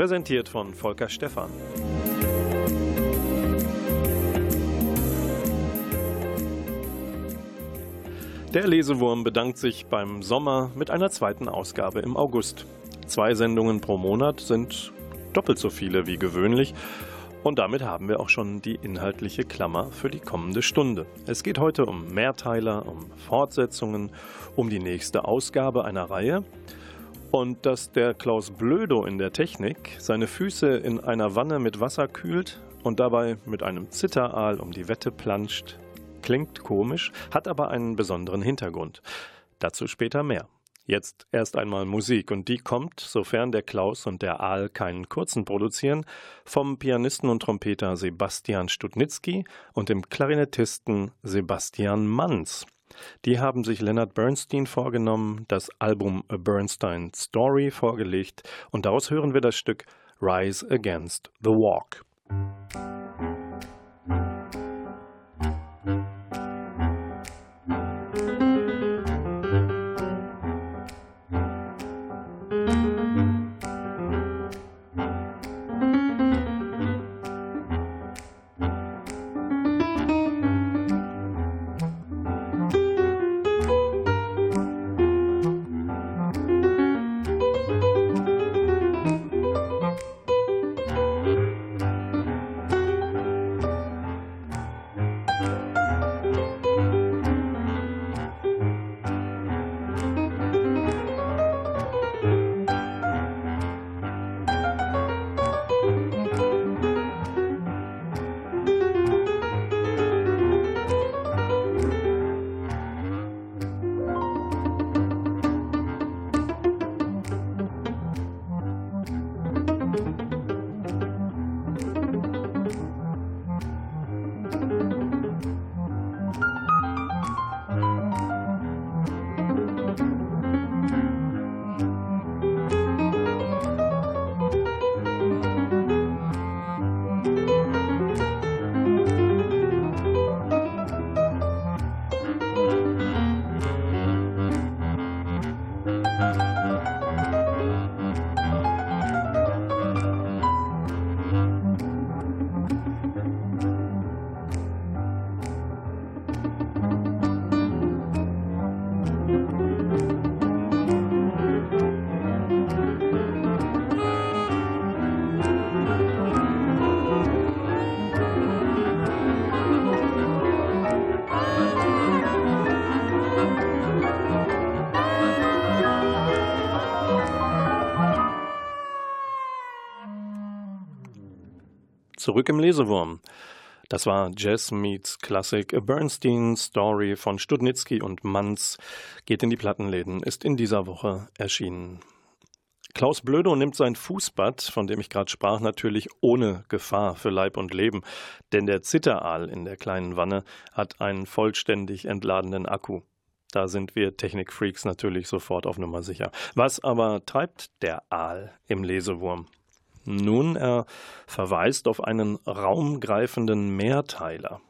Präsentiert von Volker Stephan. Der Lesewurm bedankt sich beim Sommer mit einer zweiten Ausgabe im August. Zwei Sendungen pro Monat sind doppelt so viele wie gewöhnlich und damit haben wir auch schon die inhaltliche Klammer für die kommende Stunde. Es geht heute um Mehrteiler, um Fortsetzungen, um die nächste Ausgabe einer Reihe. Und dass der Klaus Blödo in der Technik seine Füße in einer Wanne mit Wasser kühlt und dabei mit einem Zitteraal um die Wette planscht, klingt komisch, hat aber einen besonderen Hintergrund. Dazu später mehr. Jetzt erst einmal Musik und die kommt, sofern der Klaus und der Aal keinen kurzen produzieren, vom Pianisten und Trompeter Sebastian Studnitzky und dem Klarinettisten Sebastian Manns. Die haben sich Leonard Bernstein vorgenommen, das Album A Bernstein Story vorgelegt und daraus hören wir das Stück Rise Against the Walk. Zurück im Lesewurm. Das war Jazz Meets Classic, A Bernstein Story von Studnitzky und Manz. Geht in die Plattenläden, ist in dieser Woche erschienen. Klaus Blödo nimmt sein Fußbad, von dem ich gerade sprach, natürlich ohne Gefahr für Leib und Leben, denn der Zitteraal in der kleinen Wanne hat einen vollständig entladenen Akku. Da sind wir Technikfreaks natürlich sofort auf Nummer sicher. Was aber treibt der Aal im Lesewurm? Nun, er verweist auf einen raumgreifenden Mehrteiler.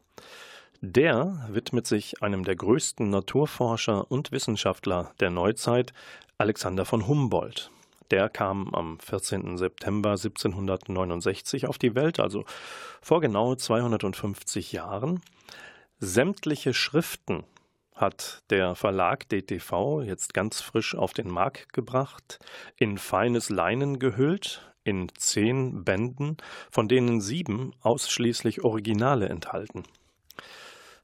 Der widmet sich einem der größten Naturforscher und Wissenschaftler der Neuzeit, Alexander von Humboldt. Der kam am 14. September 1769 auf die Welt, also vor genau 250 Jahren. Sämtliche Schriften hat der Verlag DTV jetzt ganz frisch auf den Markt gebracht, in feines Leinen gehüllt, in zehn Bänden, von denen sieben ausschließlich Originale enthalten.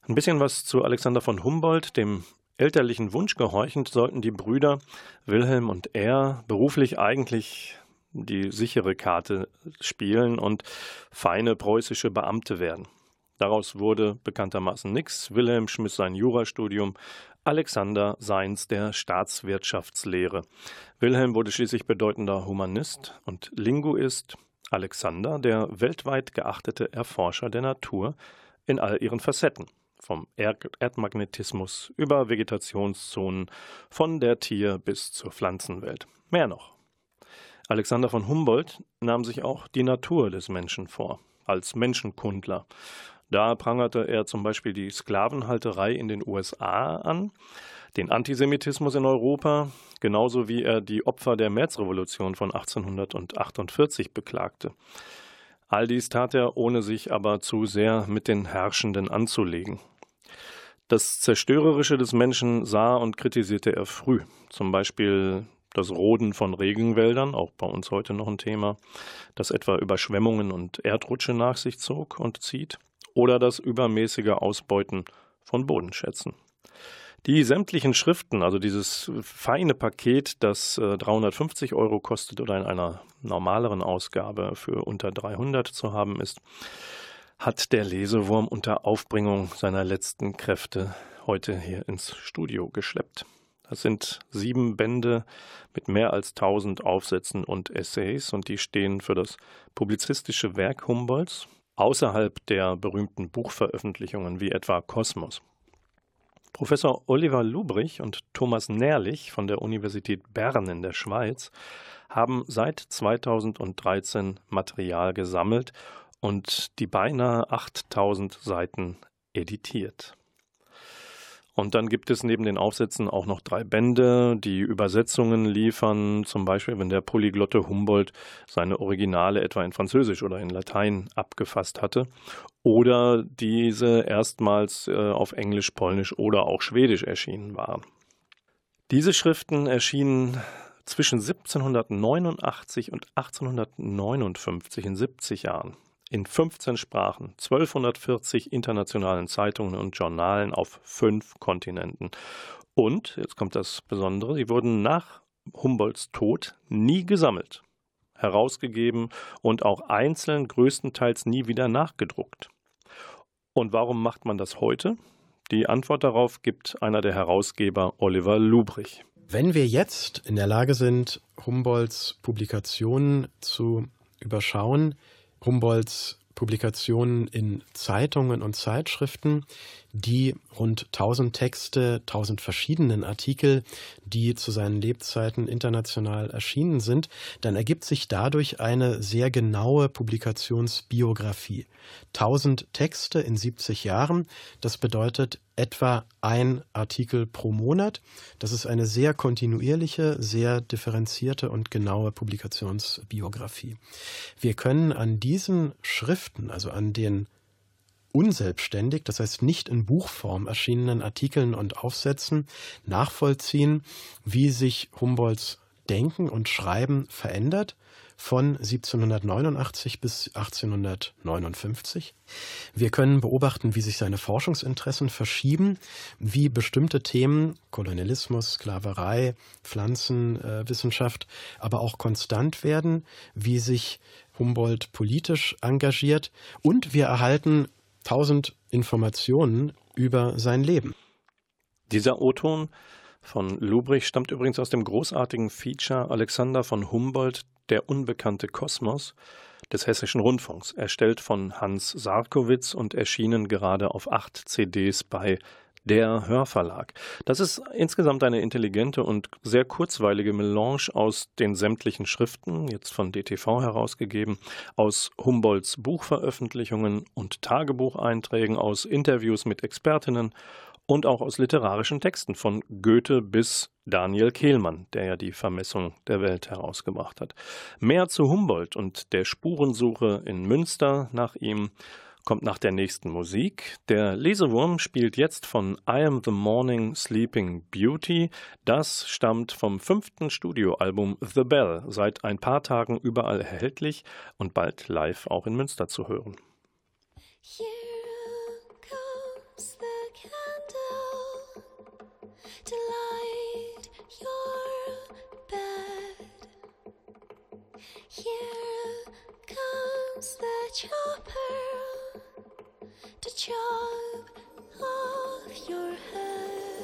Ein bisschen was zu Alexander von Humboldt, dem elterlichen Wunsch gehorchend, sollten die Brüder Wilhelm und er beruflich eigentlich die sichere Karte spielen und feine preußische Beamte werden. Daraus wurde bekanntermaßen nichts. Wilhelm schmiss sein Jurastudium Alexander Seins der Staatswirtschaftslehre. Wilhelm wurde schließlich bedeutender Humanist und Linguist. Alexander der weltweit geachtete Erforscher der Natur in all ihren Facetten vom Erdmagnetismus über Vegetationszonen, von der Tier- bis zur Pflanzenwelt. Mehr noch. Alexander von Humboldt nahm sich auch die Natur des Menschen vor, als Menschenkundler. Da prangerte er zum Beispiel die Sklavenhalterei in den USA an, den Antisemitismus in Europa, genauso wie er die Opfer der Märzrevolution von 1848 beklagte. All dies tat er, ohne sich aber zu sehr mit den Herrschenden anzulegen. Das Zerstörerische des Menschen sah und kritisierte er früh, zum Beispiel das Roden von Regenwäldern, auch bei uns heute noch ein Thema, das etwa Überschwemmungen und Erdrutsche nach sich zog und zieht, oder das übermäßige Ausbeuten von Bodenschätzen. Die sämtlichen Schriften, also dieses feine Paket, das 350 äh, Euro kostet oder in einer normaleren Ausgabe für unter 300 zu haben ist, hat der Lesewurm unter Aufbringung seiner letzten Kräfte heute hier ins Studio geschleppt. Das sind sieben Bände mit mehr als tausend Aufsätzen und Essays und die stehen für das publizistische Werk Humboldts außerhalb der berühmten Buchveröffentlichungen wie etwa Kosmos. Professor Oliver Lubrich und Thomas Nährlich von der Universität Bern in der Schweiz haben seit 2013 Material gesammelt und die beinahe 8000 Seiten editiert. Und dann gibt es neben den Aufsätzen auch noch drei Bände, die Übersetzungen liefern, zum Beispiel wenn der Polyglotte Humboldt seine Originale etwa in Französisch oder in Latein abgefasst hatte. Oder diese erstmals äh, auf Englisch, Polnisch oder auch Schwedisch erschienen waren. Diese Schriften erschienen zwischen 1789 und 1859 in 70 Jahren in 15 Sprachen, 1240 internationalen Zeitungen und Journalen auf fünf Kontinenten. Und, jetzt kommt das Besondere, sie wurden nach Humboldts Tod nie gesammelt, herausgegeben und auch einzeln größtenteils nie wieder nachgedruckt. Und warum macht man das heute? Die Antwort darauf gibt einer der Herausgeber, Oliver Lubrich. Wenn wir jetzt in der Lage sind, Humboldts Publikationen zu überschauen, Humboldts Publikationen in Zeitungen und Zeitschriften, die rund 1000 Texte, 1000 verschiedenen Artikel, die zu seinen Lebzeiten international erschienen sind, dann ergibt sich dadurch eine sehr genaue Publikationsbiografie. 1000 Texte in 70 Jahren, das bedeutet etwa ein Artikel pro Monat. Das ist eine sehr kontinuierliche, sehr differenzierte und genaue Publikationsbiografie. Wir können an diesen Schriften, also an den unselbstständig, das heißt nicht in Buchform erschienenen Artikeln und Aufsätzen nachvollziehen, wie sich Humboldts Denken und Schreiben verändert von 1789 bis 1859. Wir können beobachten, wie sich seine Forschungsinteressen verschieben, wie bestimmte Themen, Kolonialismus, Sklaverei, Pflanzenwissenschaft, aber auch konstant werden, wie sich Humboldt politisch engagiert und wir erhalten tausend Informationen über sein Leben. Dieser O-Ton von Lubrich stammt übrigens aus dem großartigen Feature Alexander von Humboldt, Der unbekannte Kosmos des Hessischen Rundfunks, erstellt von Hans Sarkowitz und erschienen gerade auf acht CDs bei der Hörverlag. Das ist insgesamt eine intelligente und sehr kurzweilige Melange aus den sämtlichen Schriften, jetzt von DTV herausgegeben, aus Humboldts Buchveröffentlichungen und Tagebucheinträgen, aus Interviews mit Expertinnen und auch aus literarischen Texten von Goethe bis Daniel Kehlmann, der ja die Vermessung der Welt herausgebracht hat. Mehr zu Humboldt und der Spurensuche in Münster nach ihm kommt nach der nächsten Musik. Der Lesewurm spielt jetzt von I Am the Morning Sleeping Beauty. Das stammt vom fünften Studioalbum The Bell, seit ein paar Tagen überall erhältlich und bald live auch in Münster zu hören. Here comes the candle to light your bed. Here comes the chopper. To chop off your head.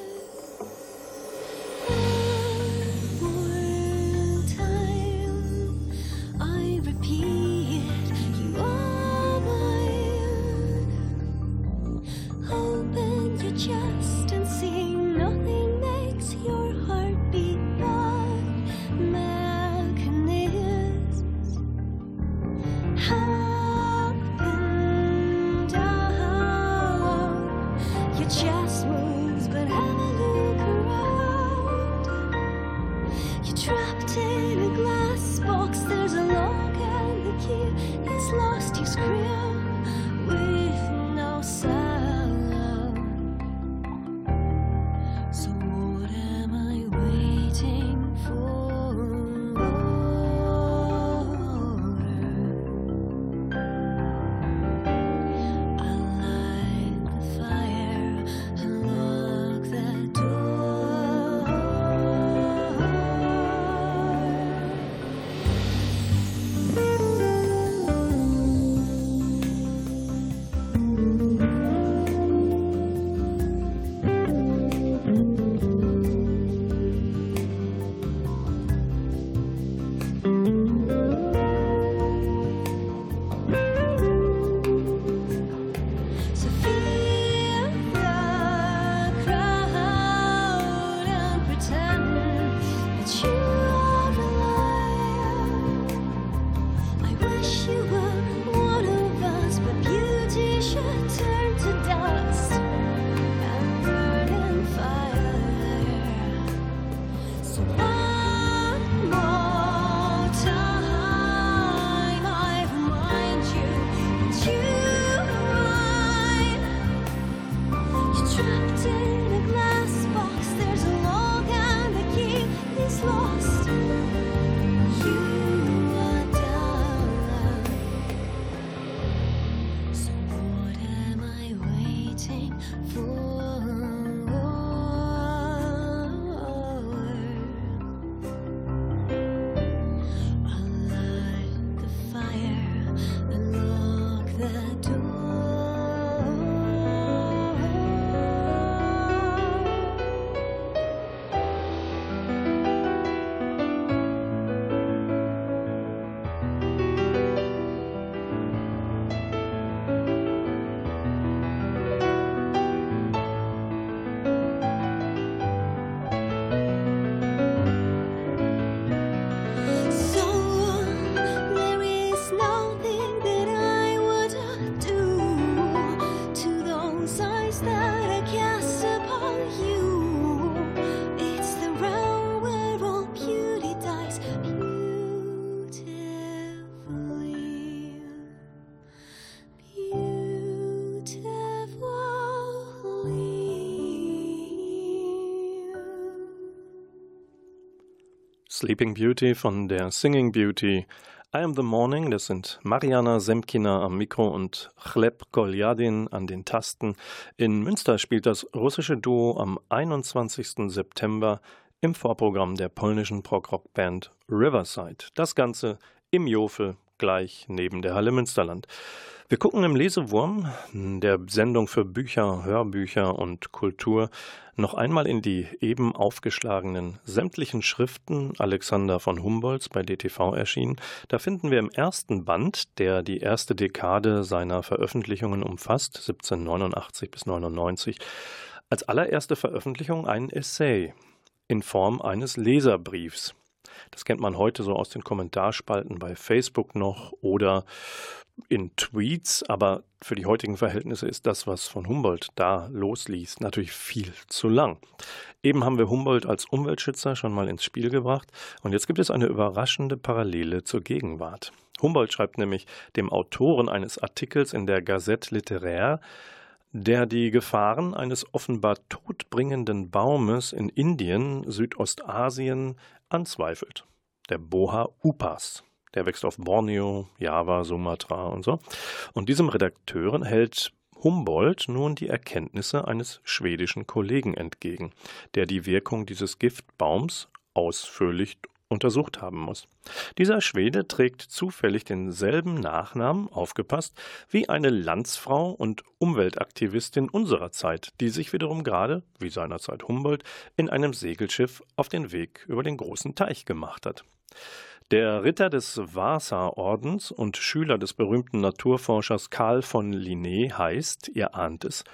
Sleeping Beauty von der Singing Beauty. I Am the Morning, das sind Mariana Semkina am Mikro und Chleb Goljadin an den Tasten. In Münster spielt das russische Duo am 21. September im Vorprogramm der polnischen Prog-Rock-Band Riverside. Das Ganze im Jofel, gleich neben der Halle Münsterland. Wir gucken im Lesewurm, der Sendung für Bücher, Hörbücher und Kultur, noch einmal in die eben aufgeschlagenen sämtlichen Schriften Alexander von Humboldts bei DTV erschienen. Da finden wir im ersten Band, der die erste Dekade seiner Veröffentlichungen umfasst, 1789 bis 99, als allererste Veröffentlichung ein Essay in Form eines Leserbriefs. Das kennt man heute so aus den Kommentarspalten bei Facebook noch oder in Tweets, aber für die heutigen Verhältnisse ist das, was von Humboldt da losließ, natürlich viel zu lang. Eben haben wir Humboldt als Umweltschützer schon mal ins Spiel gebracht und jetzt gibt es eine überraschende Parallele zur Gegenwart. Humboldt schreibt nämlich dem Autoren eines Artikels in der Gazette Littéraire, der die Gefahren eines offenbar todbringenden Baumes in Indien, Südostasien anzweifelt. Der Boha Upas. Der wächst auf Borneo, Java, Sumatra und so. Und diesem Redakteuren hält Humboldt nun die Erkenntnisse eines schwedischen Kollegen entgegen, der die Wirkung dieses Giftbaums ausführlich untersucht haben muss. Dieser Schwede trägt zufällig denselben Nachnamen, aufgepasst, wie eine Landsfrau und Umweltaktivistin unserer Zeit, die sich wiederum gerade, wie seinerzeit Humboldt, in einem Segelschiff auf den Weg über den großen Teich gemacht hat. Der Ritter des Vasa-Ordens und Schüler des berühmten Naturforschers Karl von Linné heißt, ihr ahnt es,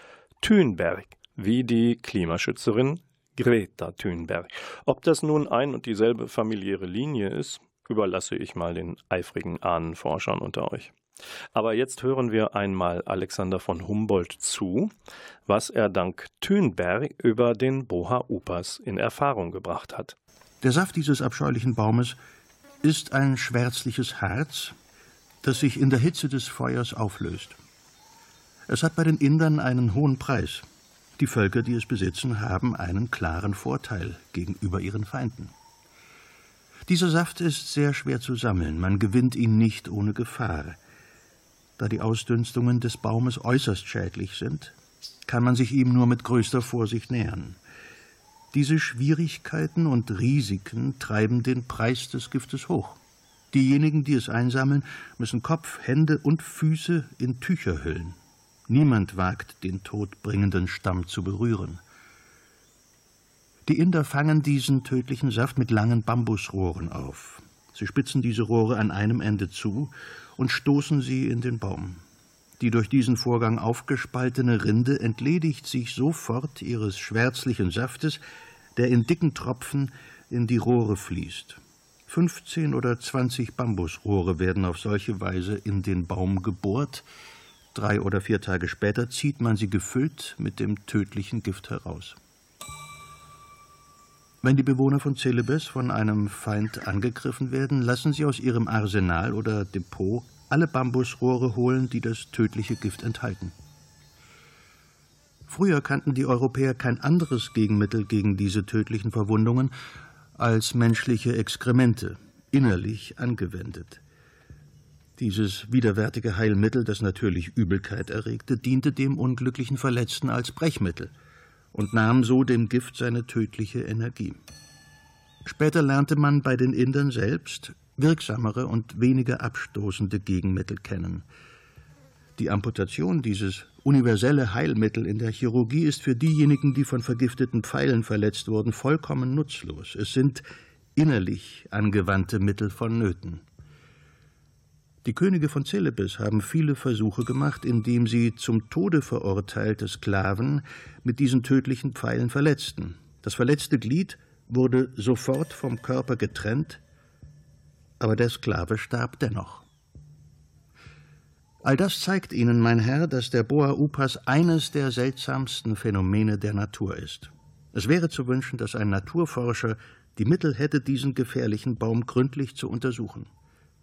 Thünberg, wie die Klimaschützerin Greta Thunberg. Ob das nun ein und dieselbe familiäre Linie ist, überlasse ich mal den eifrigen Ahnenforschern unter euch. Aber jetzt hören wir einmal Alexander von Humboldt zu, was er dank Thünberg über den Boha Upas in Erfahrung gebracht hat. Der Saft dieses abscheulichen Baumes ist ein schwärzliches Harz, das sich in der Hitze des Feuers auflöst. Es hat bei den Indern einen hohen Preis. Die Völker, die es besitzen, haben einen klaren Vorteil gegenüber ihren Feinden. Dieser Saft ist sehr schwer zu sammeln, man gewinnt ihn nicht ohne Gefahr. Da die Ausdünstungen des Baumes äußerst schädlich sind, kann man sich ihm nur mit größter Vorsicht nähern. Diese Schwierigkeiten und Risiken treiben den Preis des Giftes hoch. Diejenigen, die es einsammeln, müssen Kopf, Hände und Füße in Tücher hüllen. Niemand wagt, den todbringenden Stamm zu berühren. Die Inder fangen diesen tödlichen Saft mit langen Bambusrohren auf. Sie spitzen diese Rohre an einem Ende zu und stoßen sie in den Baum. Die durch diesen Vorgang aufgespaltene Rinde entledigt sich sofort ihres schwärzlichen Saftes, der in dicken Tropfen in die Rohre fließt. 15 oder 20 Bambusrohre werden auf solche Weise in den Baum gebohrt. Drei oder vier Tage später zieht man sie gefüllt mit dem tödlichen Gift heraus. Wenn die Bewohner von Celebes von einem Feind angegriffen werden, lassen sie aus ihrem Arsenal oder Depot alle Bambusrohre holen, die das tödliche Gift enthalten. Früher kannten die Europäer kein anderes Gegenmittel gegen diese tödlichen Verwundungen als menschliche Exkremente, innerlich angewendet. Dieses widerwärtige Heilmittel, das natürlich Übelkeit erregte, diente dem unglücklichen Verletzten als Brechmittel und nahm so dem Gift seine tödliche Energie. Später lernte man bei den Indern selbst wirksamere und weniger abstoßende Gegenmittel kennen. Die Amputation, dieses universelle Heilmittel in der Chirurgie, ist für diejenigen, die von vergifteten Pfeilen verletzt wurden, vollkommen nutzlos. Es sind innerlich angewandte Mittel vonnöten. Die Könige von Celebes haben viele Versuche gemacht, indem sie zum Tode verurteilte Sklaven mit diesen tödlichen Pfeilen verletzten. Das verletzte Glied wurde sofort vom Körper getrennt, aber der Sklave starb dennoch. All das zeigt Ihnen, mein Herr, dass der Boa Upas eines der seltsamsten Phänomene der Natur ist. Es wäre zu wünschen, dass ein Naturforscher die Mittel hätte, diesen gefährlichen Baum gründlich zu untersuchen.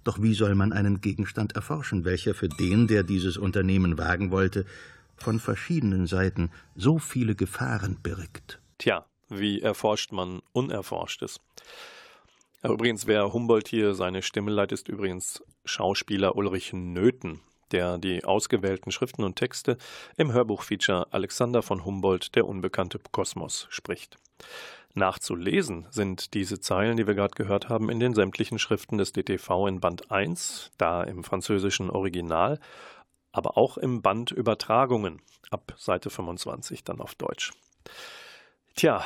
Doch wie soll man einen Gegenstand erforschen, welcher für den, der dieses Unternehmen wagen wollte, von verschiedenen Seiten so viele Gefahren birgt? Tja, wie erforscht man Unerforschtes? Übrigens, wer Humboldt hier seine Stimme leitet, ist übrigens Schauspieler Ulrich Nöthen, der die ausgewählten Schriften und Texte im Hörbuchfeature Alexander von Humboldt, der unbekannte Kosmos, spricht. Nachzulesen sind diese Zeilen, die wir gerade gehört haben, in den sämtlichen Schriften des DTV in Band 1, da im französischen Original, aber auch im Band Übertragungen ab Seite 25 dann auf Deutsch. Tja,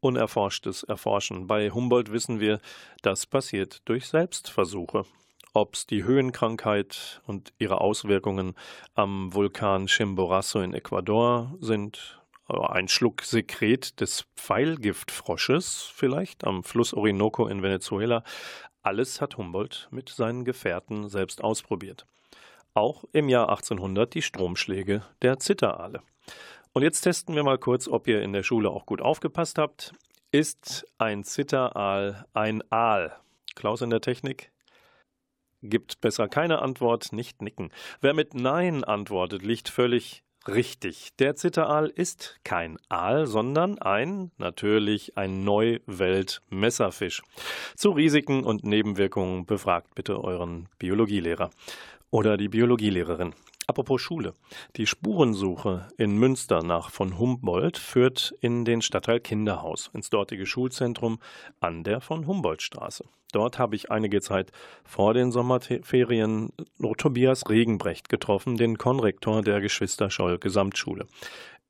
unerforschtes Erforschen. Bei Humboldt wissen wir, das passiert durch Selbstversuche. Ob es die Höhenkrankheit und ihre Auswirkungen am Vulkan Chimborazo in Ecuador sind, ein Schluck Sekret des Pfeilgiftfrosches vielleicht am Fluss Orinoco in Venezuela, alles hat Humboldt mit seinen Gefährten selbst ausprobiert. Auch im Jahr 1800 die Stromschläge der Zitteraale. Und jetzt testen wir mal kurz, ob ihr in der Schule auch gut aufgepasst habt. Ist ein Zitteraal ein Aal? Klaus in der Technik? Gibt besser keine Antwort, nicht nicken. Wer mit Nein antwortet, liegt völlig richtig. Der Zitteraal ist kein Aal, sondern ein, natürlich, ein Neuwelt-Messerfisch. Zu Risiken und Nebenwirkungen befragt bitte euren Biologielehrer oder die Biologielehrerin. Apropos Schule. Die Spurensuche in Münster nach von Humboldt führt in den Stadtteil Kinderhaus, ins dortige Schulzentrum an der von Humboldt Straße. Dort habe ich einige Zeit vor den Sommerferien Tobias Regenbrecht getroffen, den Konrektor der Geschwister Scholl Gesamtschule.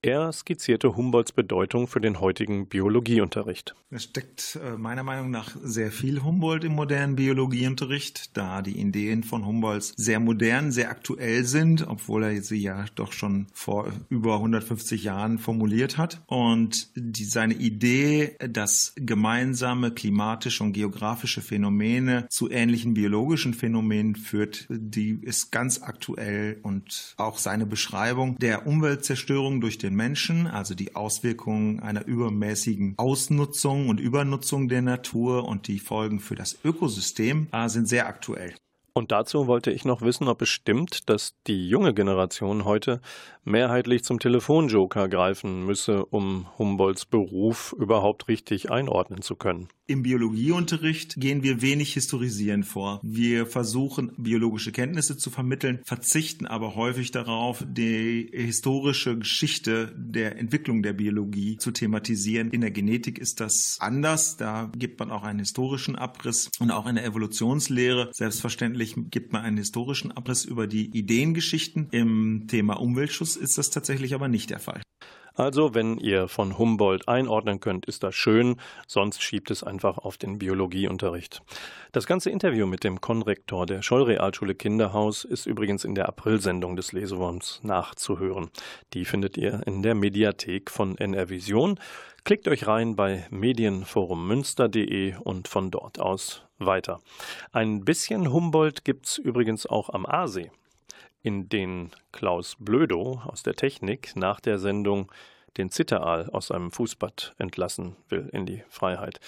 Er skizzierte Humboldts Bedeutung für den heutigen Biologieunterricht. Es steckt äh, meiner Meinung nach sehr viel Humboldt im modernen Biologieunterricht, da die Ideen von Humboldt sehr modern, sehr aktuell sind, obwohl er sie ja doch schon vor über 150 Jahren formuliert hat. Und die, seine Idee, dass gemeinsame klimatische und geografische Phänomene zu ähnlichen biologischen Phänomenen führt, die ist ganz aktuell und auch seine Beschreibung der Umweltzerstörung durch den den Menschen, also die Auswirkungen einer übermäßigen Ausnutzung und Übernutzung der Natur und die Folgen für das Ökosystem äh, sind sehr aktuell. Und dazu wollte ich noch wissen, ob es stimmt, dass die junge Generation heute mehrheitlich zum Telefonjoker greifen müsse, um Humboldts Beruf überhaupt richtig einordnen zu können. Im Biologieunterricht gehen wir wenig historisieren vor. Wir versuchen, biologische Kenntnisse zu vermitteln, verzichten aber häufig darauf, die historische Geschichte der Entwicklung der Biologie zu thematisieren. In der Genetik ist das anders. Da gibt man auch einen historischen Abriss und auch in der Evolutionslehre. Selbstverständlich gibt man einen historischen Abriss über die Ideengeschichten. Im Thema Umweltschutz ist das tatsächlich aber nicht der Fall. Also, wenn ihr von Humboldt einordnen könnt, ist das schön, sonst schiebt es einfach auf den Biologieunterricht. Das ganze Interview mit dem Konrektor der Schollrealschule Kinderhaus ist übrigens in der Aprilsendung des Lesewurms nachzuhören. Die findet ihr in der Mediathek von NR Vision. Klickt euch rein bei medienforummünster.de und von dort aus weiter. Ein bisschen Humboldt gibt's übrigens auch am Aasee in den Klaus Blödo aus der Technik nach der Sendung den Zitteraal aus seinem Fußbad entlassen will in die Freiheit.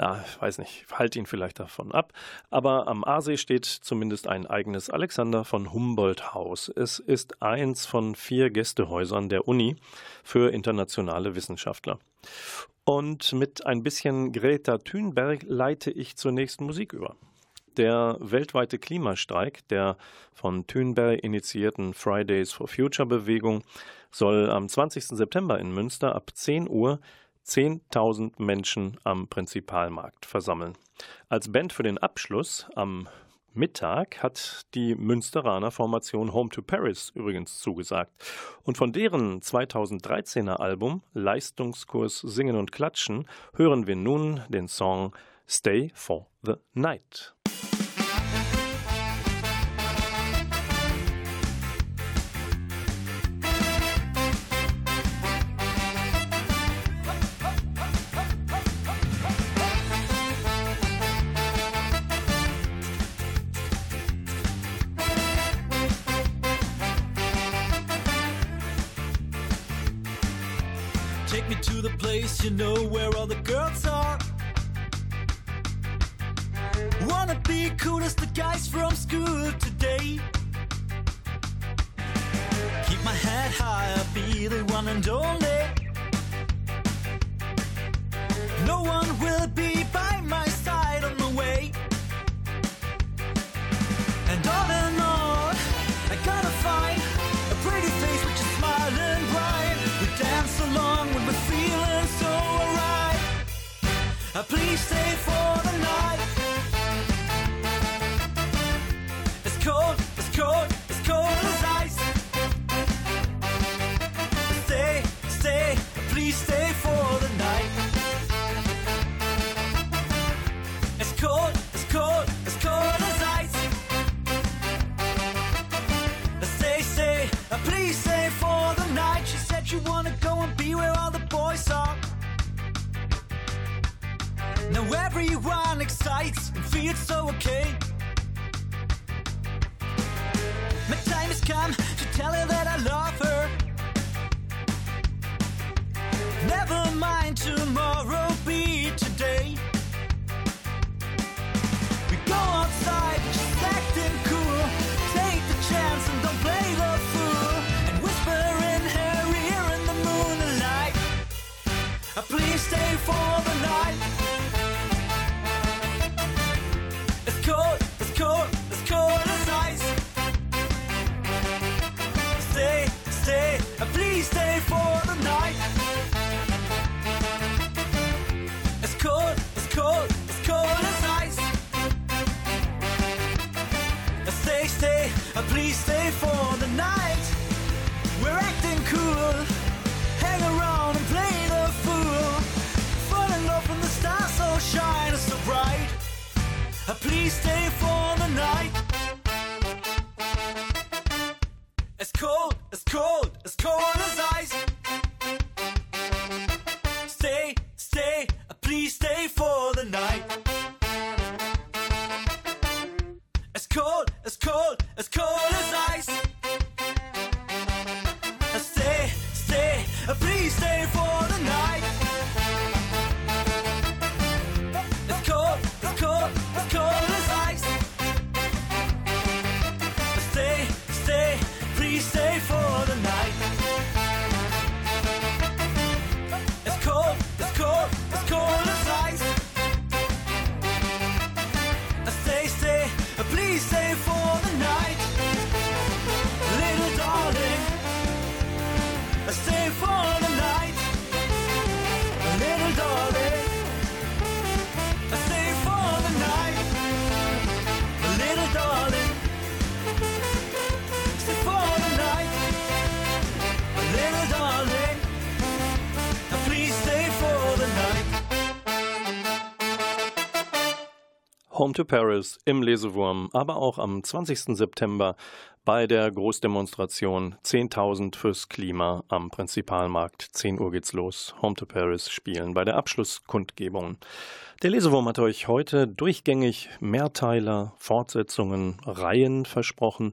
Ja, ich weiß nicht, halte ihn vielleicht davon ab. Aber am Aasee steht zumindest ein eigenes Alexander von Humboldt Haus. Es ist eins von vier Gästehäusern der Uni für internationale Wissenschaftler. Und mit ein bisschen Greta Thunberg leite ich zur nächsten Musik über. Der weltweite Klimastreik der von Thunberg initiierten Fridays for Future Bewegung soll am 20. September in Münster ab 10 Uhr 10.000 Menschen am Prinzipalmarkt versammeln. Als Band für den Abschluss am Mittag hat die Münsteraner Formation Home to Paris übrigens zugesagt. Und von deren 2013er Album Leistungskurs Singen und Klatschen hören wir nun den Song Stay for the Night. Everyone excites and feels so okay. My time has come to tell her that Please stay Home to Paris im Lesewurm, aber auch am 20. September bei der Großdemonstration 10.000 fürs Klima am Prinzipalmarkt. 10 Uhr geht's los. Home to Paris spielen bei der Abschlusskundgebung. Der Lesewurm hat euch heute durchgängig Mehrteiler, Fortsetzungen, Reihen versprochen.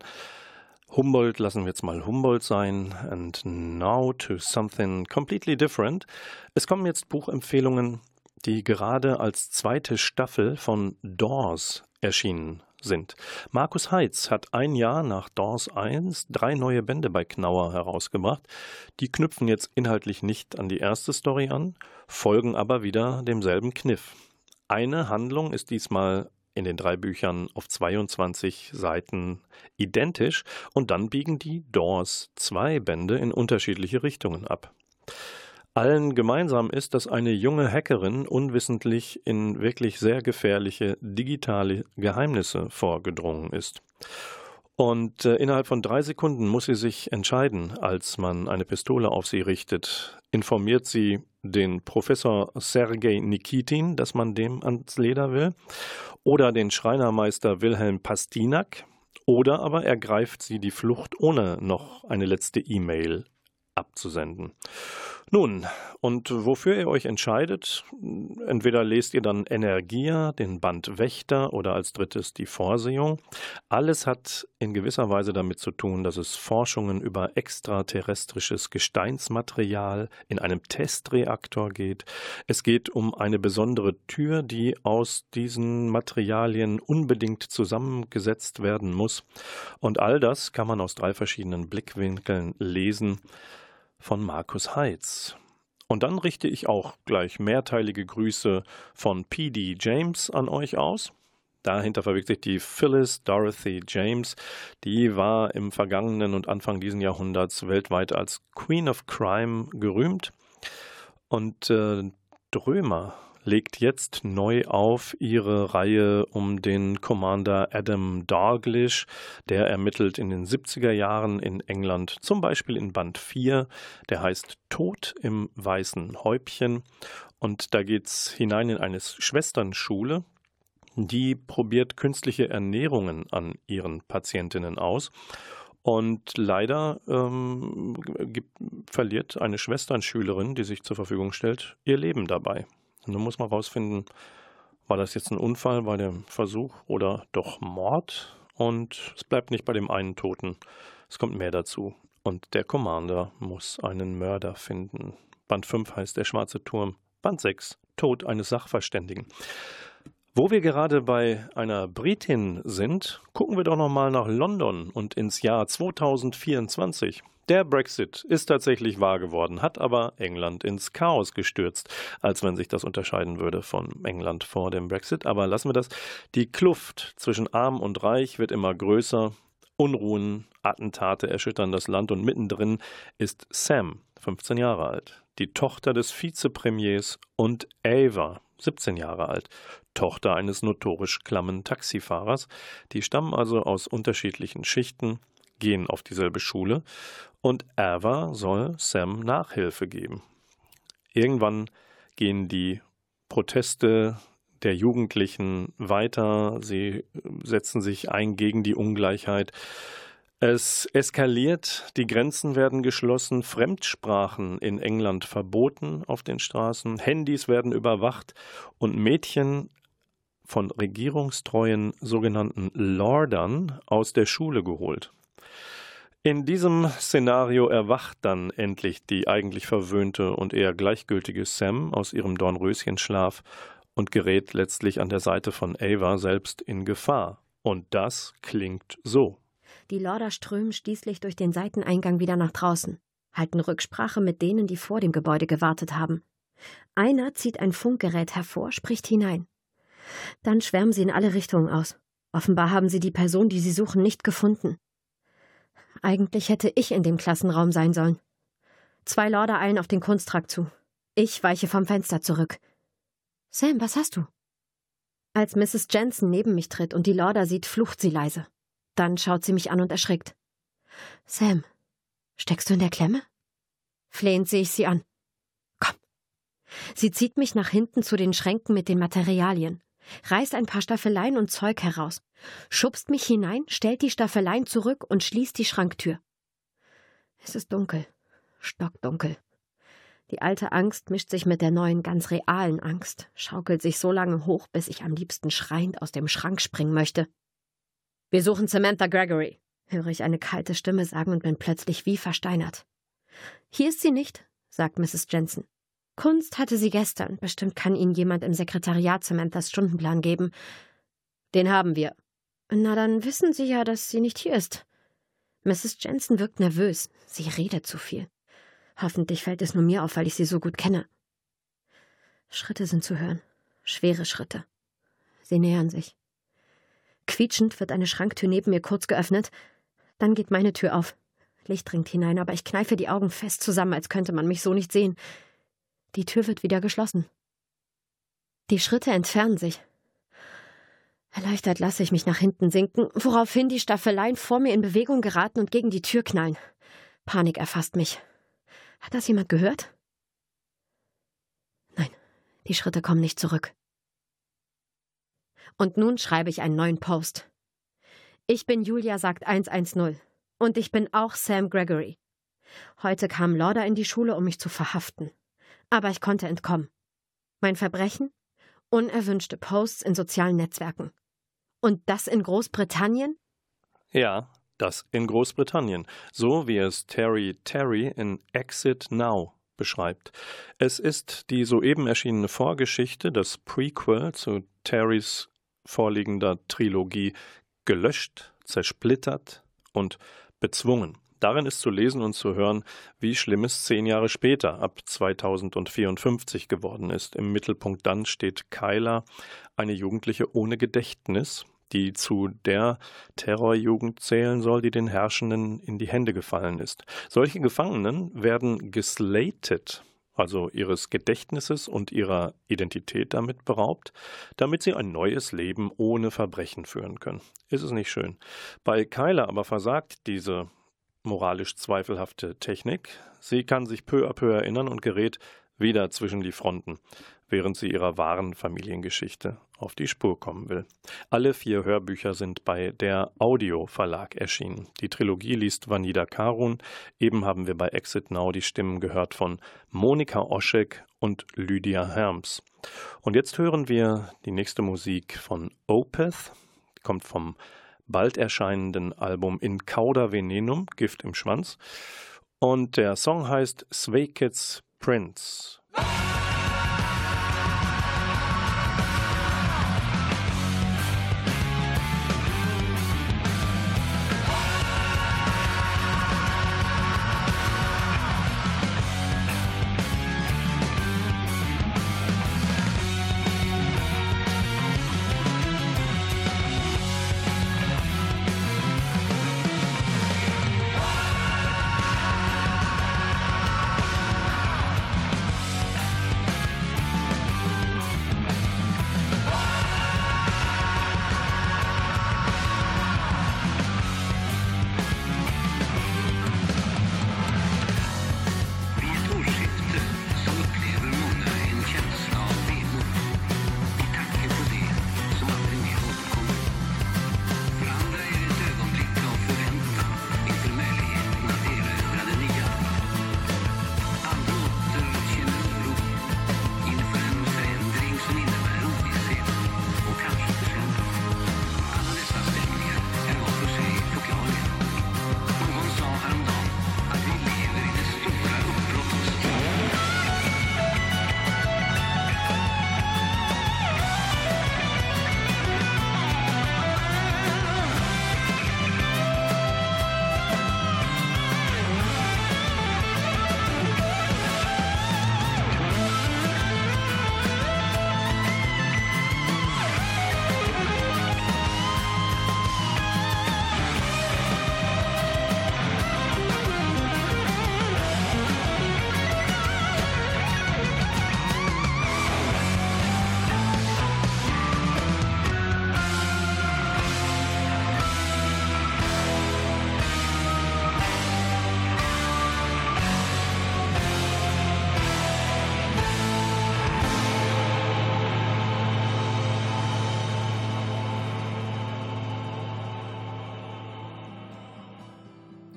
Humboldt lassen wir jetzt mal Humboldt sein. And now to something completely different. Es kommen jetzt Buchempfehlungen, die gerade als zweite Staffel von Doors erschienen sind. Markus Heitz hat ein Jahr nach Doors 1 drei neue Bände bei Knauer herausgebracht. Die knüpfen jetzt inhaltlich nicht an die erste Story an, folgen aber wieder demselben Kniff. Eine Handlung ist diesmal in den drei Büchern auf 22 Seiten identisch und dann biegen die Doors zwei Bände in unterschiedliche Richtungen ab. Allen gemeinsam ist, dass eine junge Hackerin unwissentlich in wirklich sehr gefährliche digitale Geheimnisse vorgedrungen ist. Und äh, innerhalb von drei Sekunden muss sie sich entscheiden, als man eine Pistole auf sie richtet. Informiert sie den Professor Sergei Nikitin, dass man dem ans Leder will, oder den Schreinermeister Wilhelm Pastinak, oder aber ergreift sie die Flucht, ohne noch eine letzte E-Mail abzusenden. Nun, und wofür ihr euch entscheidet, entweder lest ihr dann Energia, den Band Wächter oder als drittes die Vorsehung. Alles hat in gewisser Weise damit zu tun, dass es Forschungen über extraterrestrisches Gesteinsmaterial in einem Testreaktor geht. Es geht um eine besondere Tür, die aus diesen Materialien unbedingt zusammengesetzt werden muss. Und all das kann man aus drei verschiedenen Blickwinkeln lesen von Markus Heitz. Und dann richte ich auch gleich mehrteilige Grüße von P.D. James an euch aus. Dahinter verbirgt sich die Phyllis Dorothy James. Die war im vergangenen und Anfang dieses Jahrhunderts weltweit als Queen of Crime gerühmt. Und äh, Drömer legt jetzt neu auf ihre Reihe um den Commander Adam Dalglish. Der ermittelt in den 70er Jahren in England, zum Beispiel in Band 4, der heißt Tod im weißen Häubchen. Und da geht's hinein in eine Schwesternschule, die probiert künstliche Ernährungen an ihren Patientinnen aus. Und leider ähm, gibt, verliert eine Schwesternschülerin, die sich zur Verfügung stellt, ihr Leben dabei. Und dann muss man rausfinden, war das jetzt ein Unfall, war der Versuch oder doch Mord? Und es bleibt nicht bei dem einen Toten. Es kommt mehr dazu. Und der Commander muss einen Mörder finden. Band 5 heißt Der schwarze Turm. Band 6 Tod eines Sachverständigen. Wo wir gerade bei einer Britin sind, gucken wir doch nochmal nach London und ins Jahr 2024. Der Brexit ist tatsächlich wahr geworden, hat aber England ins Chaos gestürzt, als wenn sich das unterscheiden würde von England vor dem Brexit. Aber lassen wir das. Die Kluft zwischen arm und reich wird immer größer. Unruhen, Attentate erschüttern das Land und mittendrin ist Sam, 15 Jahre alt, die Tochter des Vizepremiers und Ava, 17 Jahre alt, Tochter eines notorisch klammen Taxifahrers. Die stammen also aus unterschiedlichen Schichten, gehen auf dieselbe Schule und Ava soll Sam Nachhilfe geben. Irgendwann gehen die Proteste der Jugendlichen weiter, sie setzen sich ein gegen die Ungleichheit. Es eskaliert, die Grenzen werden geschlossen, Fremdsprachen in England verboten auf den Straßen, Handys werden überwacht und Mädchen von regierungstreuen sogenannten Lordern aus der Schule geholt. In diesem Szenario erwacht dann endlich die eigentlich verwöhnte und eher gleichgültige Sam aus ihrem Dornröschenschlaf und gerät letztlich an der Seite von Ava selbst in Gefahr. Und das klingt so. Die Lorder strömen schließlich durch den Seiteneingang wieder nach draußen, halten Rücksprache mit denen, die vor dem Gebäude gewartet haben. Einer zieht ein Funkgerät hervor, spricht hinein. Dann schwärmen sie in alle Richtungen aus. Offenbar haben sie die Person, die sie suchen, nicht gefunden. Eigentlich hätte ich in dem Klassenraum sein sollen. Zwei Lorder eilen auf den Kunsttrakt zu. Ich weiche vom Fenster zurück. Sam, was hast du? Als Mrs. Jensen neben mich tritt und die Lorder sieht, flucht sie leise. Dann schaut sie mich an und erschrickt. Sam, steckst du in der Klemme? Flehend sehe ich sie an. Komm. Sie zieht mich nach hinten zu den Schränken mit den Materialien reißt ein paar Staffeleien und Zeug heraus, schubst mich hinein, stellt die Staffeleien zurück und schließt die Schranktür. Es ist dunkel, stockdunkel. Die alte Angst mischt sich mit der neuen, ganz realen Angst, schaukelt sich so lange hoch, bis ich am liebsten schreiend aus dem Schrank springen möchte. Wir suchen Samantha Gregory, höre ich eine kalte Stimme sagen und bin plötzlich wie versteinert. Hier ist sie nicht, sagt Mrs. Jensen. Kunst hatte sie gestern. Bestimmt kann Ihnen jemand im Sekretariat Samanthas Stundenplan geben. Den haben wir. Na, dann wissen Sie ja, dass sie nicht hier ist. Mrs. Jensen wirkt nervös. Sie redet zu viel. Hoffentlich fällt es nur mir auf, weil ich sie so gut kenne. Schritte sind zu hören. Schwere Schritte. Sie nähern sich. Quietschend wird eine Schranktür neben mir kurz geöffnet. Dann geht meine Tür auf. Licht dringt hinein, aber ich kneife die Augen fest zusammen, als könnte man mich so nicht sehen. Die Tür wird wieder geschlossen. Die Schritte entfernen sich. Erleichtert lasse ich mich nach hinten sinken, woraufhin die Staffeleien vor mir in Bewegung geraten und gegen die Tür knallen. Panik erfasst mich. Hat das jemand gehört? Nein, die Schritte kommen nicht zurück. Und nun schreibe ich einen neuen Post. Ich bin Julia sagt 110 und ich bin auch Sam Gregory. Heute kam Lauder in die Schule, um mich zu verhaften aber ich konnte entkommen. Mein Verbrechen? Unerwünschte Posts in sozialen Netzwerken. Und das in Großbritannien? Ja, das in Großbritannien, so wie es Terry Terry in Exit Now beschreibt. Es ist die soeben erschienene Vorgeschichte, das Prequel zu Terrys vorliegender Trilogie gelöscht, zersplittert und bezwungen. Darin ist zu lesen und zu hören, wie schlimm es zehn Jahre später, ab 2054 geworden ist. Im Mittelpunkt dann steht Kyla, eine Jugendliche ohne Gedächtnis, die zu der Terrorjugend zählen soll, die den Herrschenden in die Hände gefallen ist. Solche Gefangenen werden geslated, also ihres Gedächtnisses und ihrer Identität damit beraubt, damit sie ein neues Leben ohne Verbrechen führen können. Ist es nicht schön? Bei Kyla aber versagt diese moralisch zweifelhafte Technik. Sie kann sich peu à peu erinnern und gerät wieder zwischen die Fronten, während sie ihrer wahren Familiengeschichte auf die Spur kommen will. Alle vier Hörbücher sind bei der Audio Verlag erschienen. Die Trilogie liest Vanida Karun. Eben haben wir bei Exit Now die Stimmen gehört von Monika Oschek und Lydia Herms. Und jetzt hören wir die nächste Musik von Opeth, kommt vom bald erscheinenden Album In Cauda Venenum, Gift im Schwanz. Und der Song heißt Svekets Prince.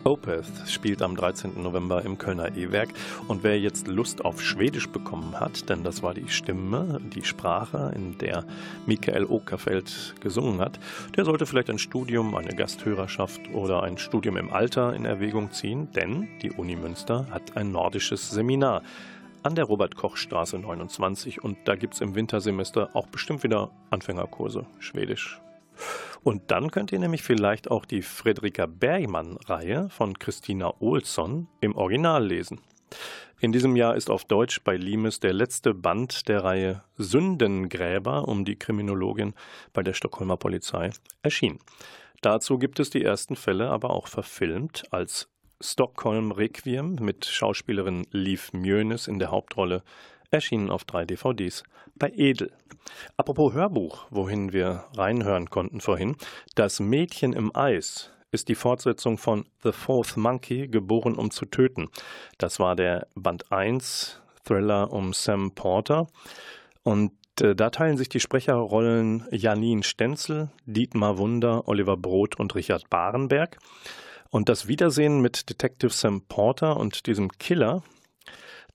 Opeth spielt am 13. November im Kölner E-Werk. Und wer jetzt Lust auf Schwedisch bekommen hat, denn das war die Stimme, die Sprache, in der Michael Okerfeld gesungen hat, der sollte vielleicht ein Studium, eine Gasthörerschaft oder ein Studium im Alter in Erwägung ziehen, denn die Uni Münster hat ein nordisches Seminar an der Robert-Koch-Straße 29 und da gibt es im Wintersemester auch bestimmt wieder Anfängerkurse Schwedisch. Und dann könnt ihr nämlich vielleicht auch die Fredrika Bergmann-Reihe von Christina Olsson im Original lesen. In diesem Jahr ist auf Deutsch bei Limes der letzte Band der Reihe Sündengräber um die Kriminologin bei der Stockholmer Polizei erschienen. Dazu gibt es die ersten Fälle aber auch verfilmt als Stockholm Requiem mit Schauspielerin Liv Mjönes in der Hauptrolle erschienen auf drei DVDs bei Edel. Apropos Hörbuch, wohin wir reinhören konnten vorhin, Das Mädchen im Eis ist die Fortsetzung von The Fourth Monkey, geboren um zu töten. Das war der Band 1 Thriller um Sam Porter. Und äh, da teilen sich die Sprecherrollen Janine Stenzel, Dietmar Wunder, Oliver Brot und Richard Barenberg. Und das Wiedersehen mit Detective Sam Porter und diesem Killer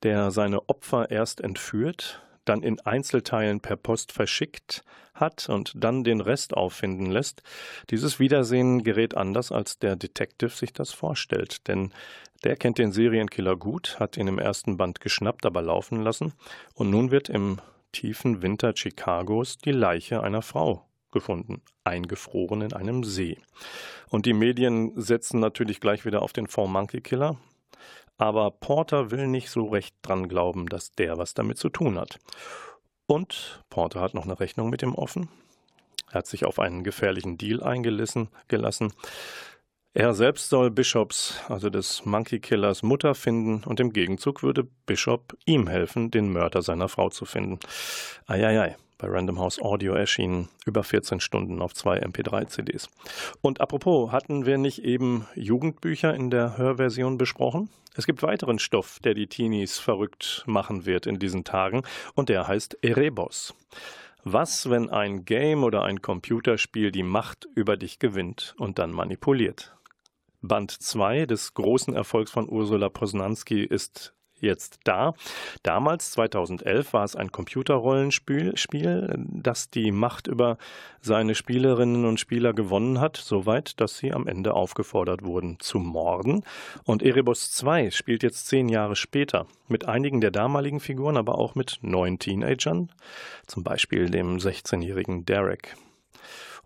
der seine Opfer erst entführt, dann in Einzelteilen per Post verschickt hat und dann den Rest auffinden lässt. Dieses Wiedersehen gerät anders, als der Detective sich das vorstellt, denn der kennt den Serienkiller gut, hat ihn im ersten Band geschnappt, aber laufen lassen, und nun wird im tiefen Winter Chicagos die Leiche einer Frau gefunden, eingefroren in einem See. Und die Medien setzen natürlich gleich wieder auf den Four Monkey Killer, aber Porter will nicht so recht dran glauben, dass der was damit zu tun hat. Und Porter hat noch eine Rechnung mit ihm offen. Er hat sich auf einen gefährlichen Deal eingelassen. Gelassen. Er selbst soll Bishops, also des Monkey Killers, Mutter finden und im Gegenzug würde Bishop ihm helfen, den Mörder seiner Frau zu finden. Eieiei, bei Random House Audio erschienen, über 14 Stunden auf zwei MP3-CDs. Und apropos, hatten wir nicht eben Jugendbücher in der Hörversion besprochen? Es gibt weiteren Stoff, der die Teenies verrückt machen wird in diesen Tagen, und der heißt Erebos. Was, wenn ein Game oder ein Computerspiel die Macht über dich gewinnt und dann manipuliert? Band 2 des großen Erfolgs von Ursula Posnanski ist jetzt da. Damals, 2011, war es ein Computerrollenspiel, Spiel, das die Macht über seine Spielerinnen und Spieler gewonnen hat, soweit, dass sie am Ende aufgefordert wurden zu morden. Und Erebus 2 spielt jetzt zehn Jahre später mit einigen der damaligen Figuren, aber auch mit neuen Teenagern, zum Beispiel dem 16-jährigen Derek.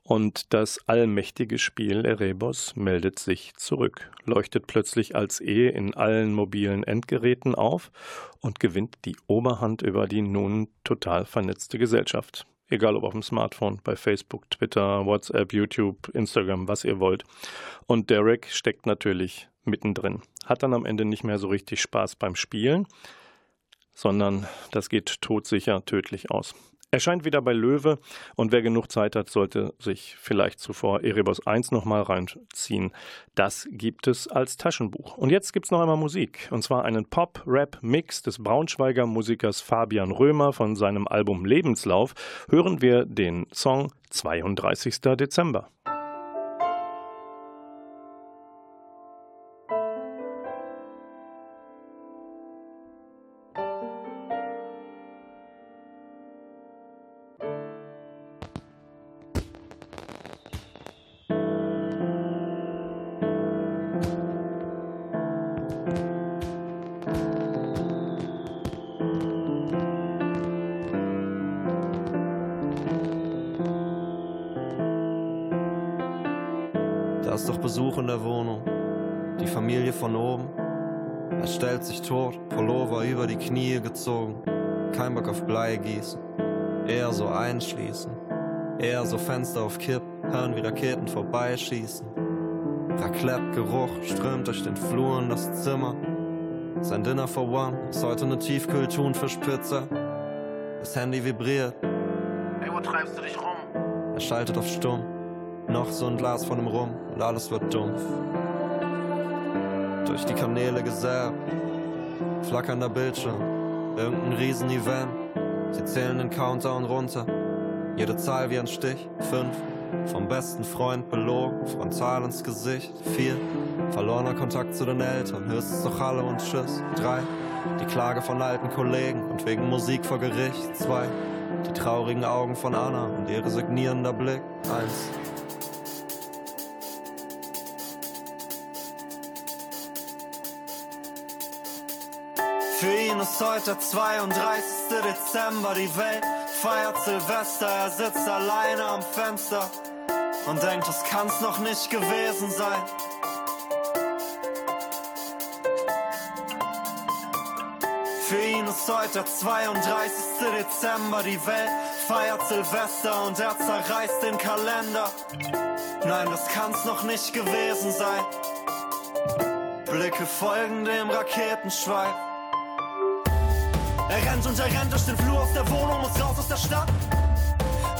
Und das allmächtige Spiel Erebos meldet sich zurück, leuchtet plötzlich als E in allen mobilen Endgeräten auf und gewinnt die Oberhand über die nun total vernetzte Gesellschaft. Egal ob auf dem Smartphone, bei Facebook, Twitter, WhatsApp, YouTube, Instagram, was ihr wollt. Und Derek steckt natürlich mittendrin. Hat dann am Ende nicht mehr so richtig Spaß beim Spielen, sondern das geht todsicher tödlich aus. Erscheint wieder bei Löwe und wer genug Zeit hat, sollte sich vielleicht zuvor Erebos 1 nochmal reinziehen. Das gibt es als Taschenbuch. Und jetzt gibt es noch einmal Musik. Und zwar einen Pop-Rap-Mix des Braunschweiger Musikers Fabian Römer von seinem Album Lebenslauf. Hören wir den Song 32. Dezember. Fenster auf Kipp, hören wie Raketen vorbeischießen. Raclette-Geruch strömt durch den Flur in das Zimmer. Sein Dinner for One ist heute eine Tiefkühl-Thunfischpizza. Das Handy vibriert. Ey, wo treibst du dich rum? Er schaltet auf Stumm. Noch so ein Glas von dem Rum und alles wird dumpf. Durch die Kanäle gesäbt, flackernder Bildschirm, irgendein Riesenevent. Sie zählen den Countdown runter, jede Zahl wie ein Stich. Fünf, vom besten Freund belogen, frontal ins Gesicht. Vier, verlorener Kontakt zu den Eltern, höchstens noch Hallo und Tschüss. Drei, die Klage von alten Kollegen und wegen Musik vor Gericht. Zwei, die traurigen Augen von Anna und ihr resignierender Blick. Eins, Für ihn ist heute der 32. Dezember, die Welt feiert Silvester, er sitzt alleine am Fenster und denkt, das kann's noch nicht gewesen sein. Für ihn ist heute der 32. Dezember, die Welt feiert Silvester und er zerreißt den Kalender. Nein, das kann's noch nicht gewesen sein. Blicke folgen dem Raketenschweif. Er rennt und er rennt durch den Flur aus der Wohnung, muss raus aus der Stadt.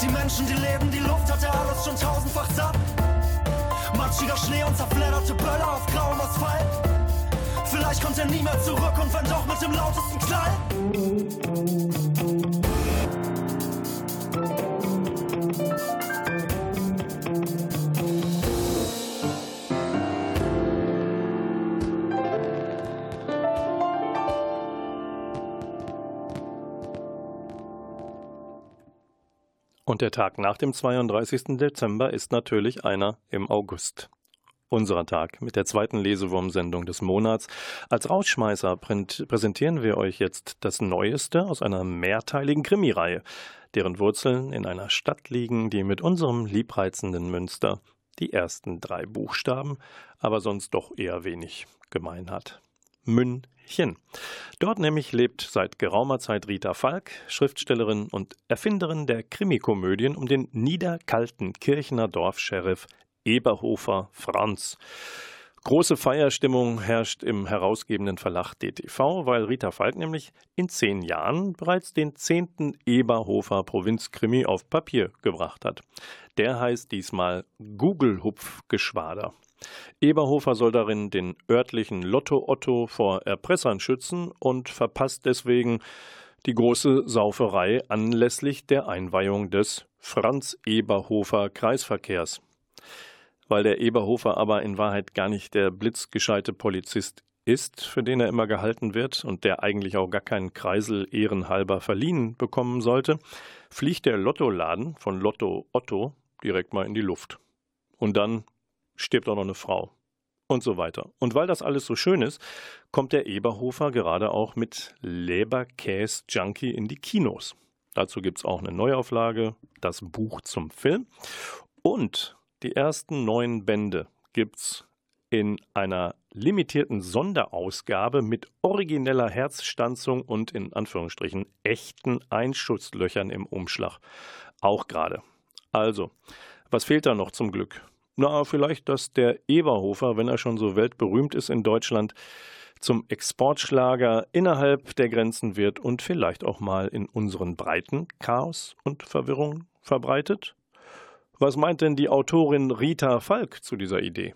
Die Menschen, die leben, die Luft hat er alles schon tausendfach satt. Matschiger Schnee und zerfledderte Böller auf grauem Asphalt. Vielleicht kommt er nie mehr zurück und wenn doch mit dem lautesten Knall. Und der Tag nach dem 32. Dezember ist natürlich einer im August. Unserer Tag mit der zweiten Lesewurmsendung des Monats. Als Rausschmeißer präsentieren wir euch jetzt das Neueste aus einer mehrteiligen Krimireihe, deren Wurzeln in einer Stadt liegen, die mit unserem liebreizenden Münster die ersten drei Buchstaben, aber sonst doch eher wenig gemein hat. München. Dort nämlich lebt seit geraumer Zeit Rita Falk, Schriftstellerin und Erfinderin der Krimikomödien um den niederkalten Kirchner Dorfscheriff Eberhofer Franz. Große Feierstimmung herrscht im herausgebenden Verlag DTV, weil Rita Falk nämlich in zehn Jahren bereits den zehnten Eberhofer Provinzkrimi auf Papier gebracht hat. Der heißt diesmal Google-Hupfgeschwader. Eberhofer soll darin den örtlichen Lotto Otto vor Erpressern schützen und verpasst deswegen die große Sauferei anlässlich der Einweihung des Franz Eberhofer Kreisverkehrs. Weil der Eberhofer aber in Wahrheit gar nicht der blitzgescheite Polizist ist, für den er immer gehalten wird und der eigentlich auch gar keinen Kreisel ehrenhalber verliehen bekommen sollte, fliegt der Lottoladen von Lotto Otto direkt mal in die Luft. Und dann stirbt auch noch eine Frau und so weiter. Und weil das alles so schön ist, kommt der Eberhofer gerade auch mit Leberkäse Junkie in die Kinos. Dazu gibt es auch eine Neuauflage, das Buch zum Film. Und die ersten neun Bände gibt es in einer limitierten Sonderausgabe mit origineller Herzstanzung und in Anführungsstrichen echten Einschusslöchern im Umschlag. Auch gerade. Also, was fehlt da noch zum Glück? Na, vielleicht, dass der Eberhofer, wenn er schon so weltberühmt ist in Deutschland, zum Exportschlager innerhalb der Grenzen wird und vielleicht auch mal in unseren Breiten Chaos und Verwirrung verbreitet? Was meint denn die Autorin Rita Falk zu dieser Idee?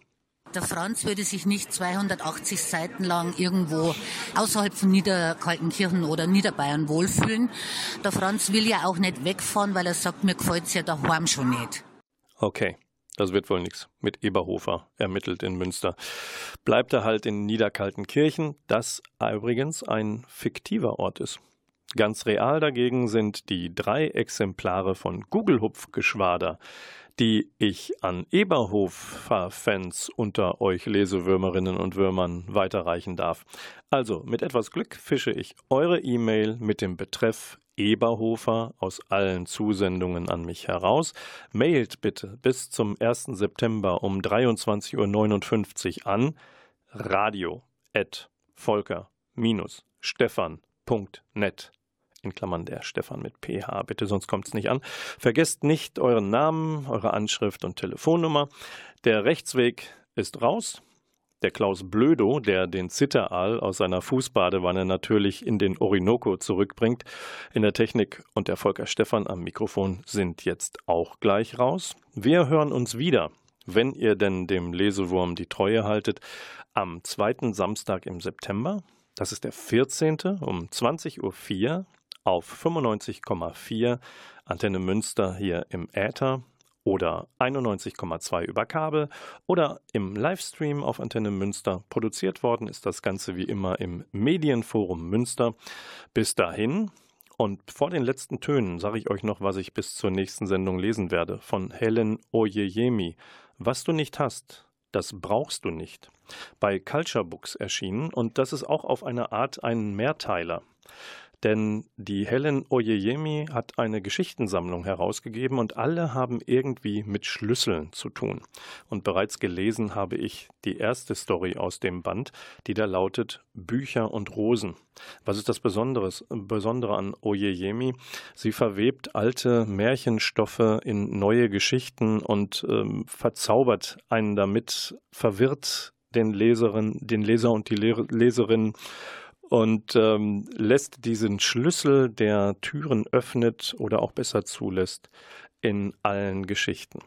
Der Franz würde sich nicht 280 Seiten lang irgendwo außerhalb von Niederkaltenkirchen oder Niederbayern wohlfühlen. Der Franz will ja auch nicht wegfahren, weil er sagt, mir gefällt es ja daheim schon nicht. Okay. Das wird wohl nichts mit Eberhofer, ermittelt in Münster. Bleibt er halt in Niederkaltenkirchen, das übrigens ein fiktiver Ort ist. Ganz real dagegen sind die drei Exemplare von Gugelhupfgeschwader, die ich an Eberhofer-Fans unter euch Lesewürmerinnen und Würmern weiterreichen darf. Also, mit etwas Glück fische ich eure E-Mail mit dem Betreff Eberhofer aus allen Zusendungen an mich heraus. Mailt bitte bis zum 1. September um 23.59 Uhr an radio.volker-stefan.net in Klammern der Stefan mit PH, bitte, sonst kommt es nicht an. Vergesst nicht euren Namen, eure Anschrift und Telefonnummer. Der Rechtsweg ist raus. Der Klaus Blödo, der den Zitteraal aus seiner Fußbadewanne natürlich in den Orinoco zurückbringt, in der Technik und der Volker Stephan am Mikrofon sind jetzt auch gleich raus. Wir hören uns wieder, wenn ihr denn dem Lesewurm die Treue haltet, am zweiten Samstag im September. Das ist der 14. um 20.04 Uhr auf 95,4 Antenne Münster hier im Äther oder 91,2 über Kabel oder im Livestream auf Antenne Münster. Produziert worden ist das Ganze wie immer im Medienforum Münster. Bis dahin und vor den letzten Tönen sage ich euch noch, was ich bis zur nächsten Sendung lesen werde von Helen Oyeyemi. Was du nicht hast, das brauchst du nicht. Bei Culture Books erschienen und das ist auch auf eine Art ein Mehrteiler. Denn die Helen Oyeyemi hat eine Geschichtensammlung herausgegeben und alle haben irgendwie mit Schlüsseln zu tun. Und bereits gelesen habe ich die erste Story aus dem Band, die da lautet Bücher und Rosen. Was ist das Besonderes, Besondere an Oyeyemi? Sie verwebt alte Märchenstoffe in neue Geschichten und ähm, verzaubert einen damit, verwirrt den Leserin, den Leser und die Leserin und ähm, lässt diesen Schlüssel, der Türen öffnet oder auch besser zulässt, in allen Geschichten.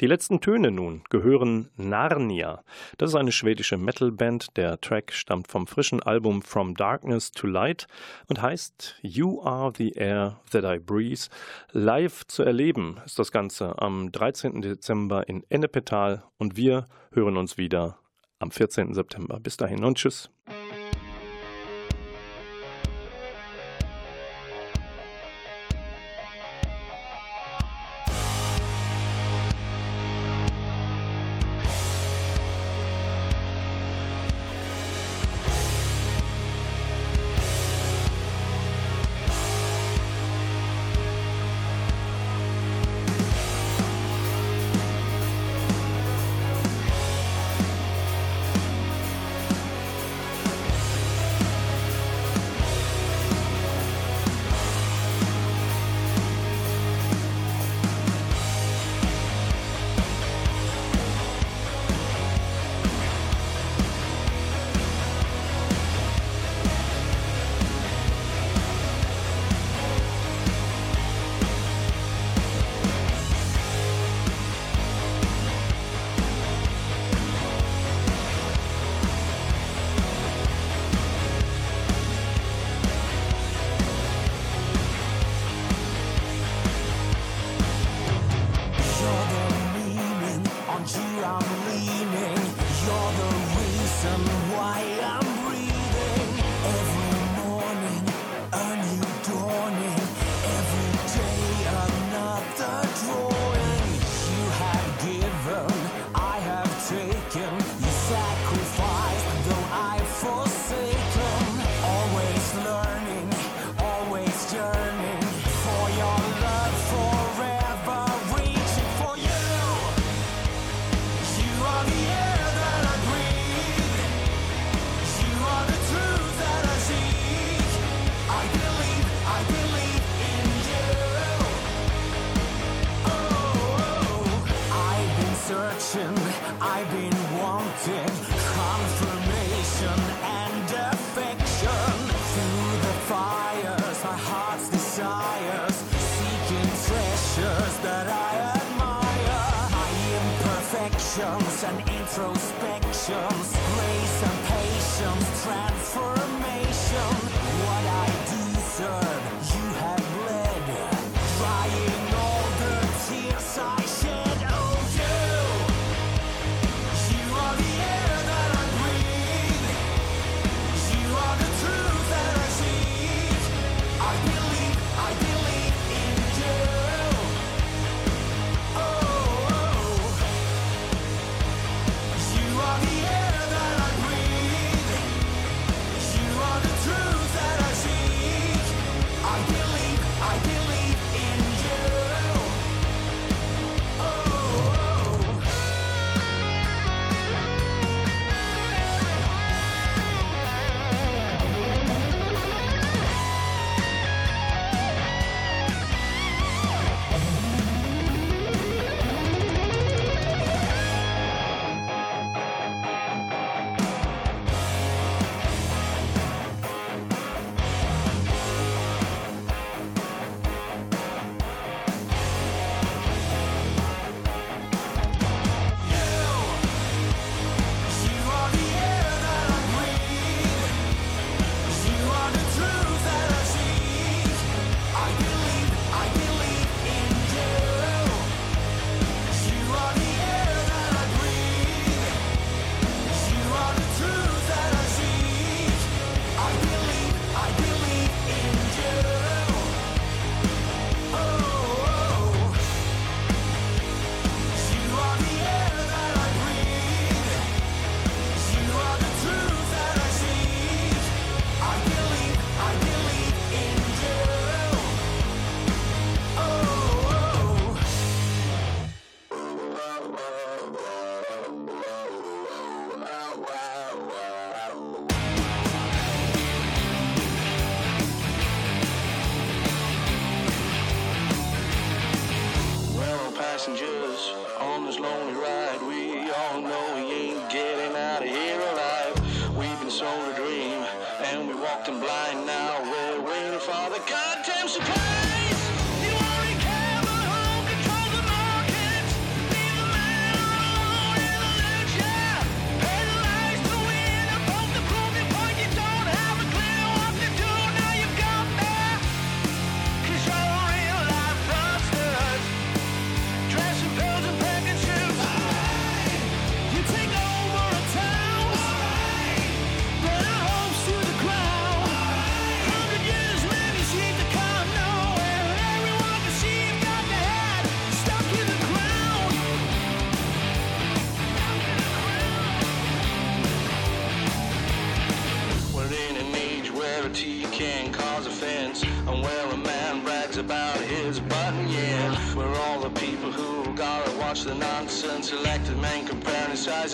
Die letzten Töne nun gehören Narnia. Das ist eine schwedische Metalband. Der Track stammt vom frischen Album From Darkness to Light und heißt You Are the Air That I Breathe. Live zu erleben ist das Ganze am 13. Dezember in Ennepetal und wir hören uns wieder am 14. September. Bis dahin und tschüss.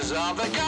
Sizes of the goddamn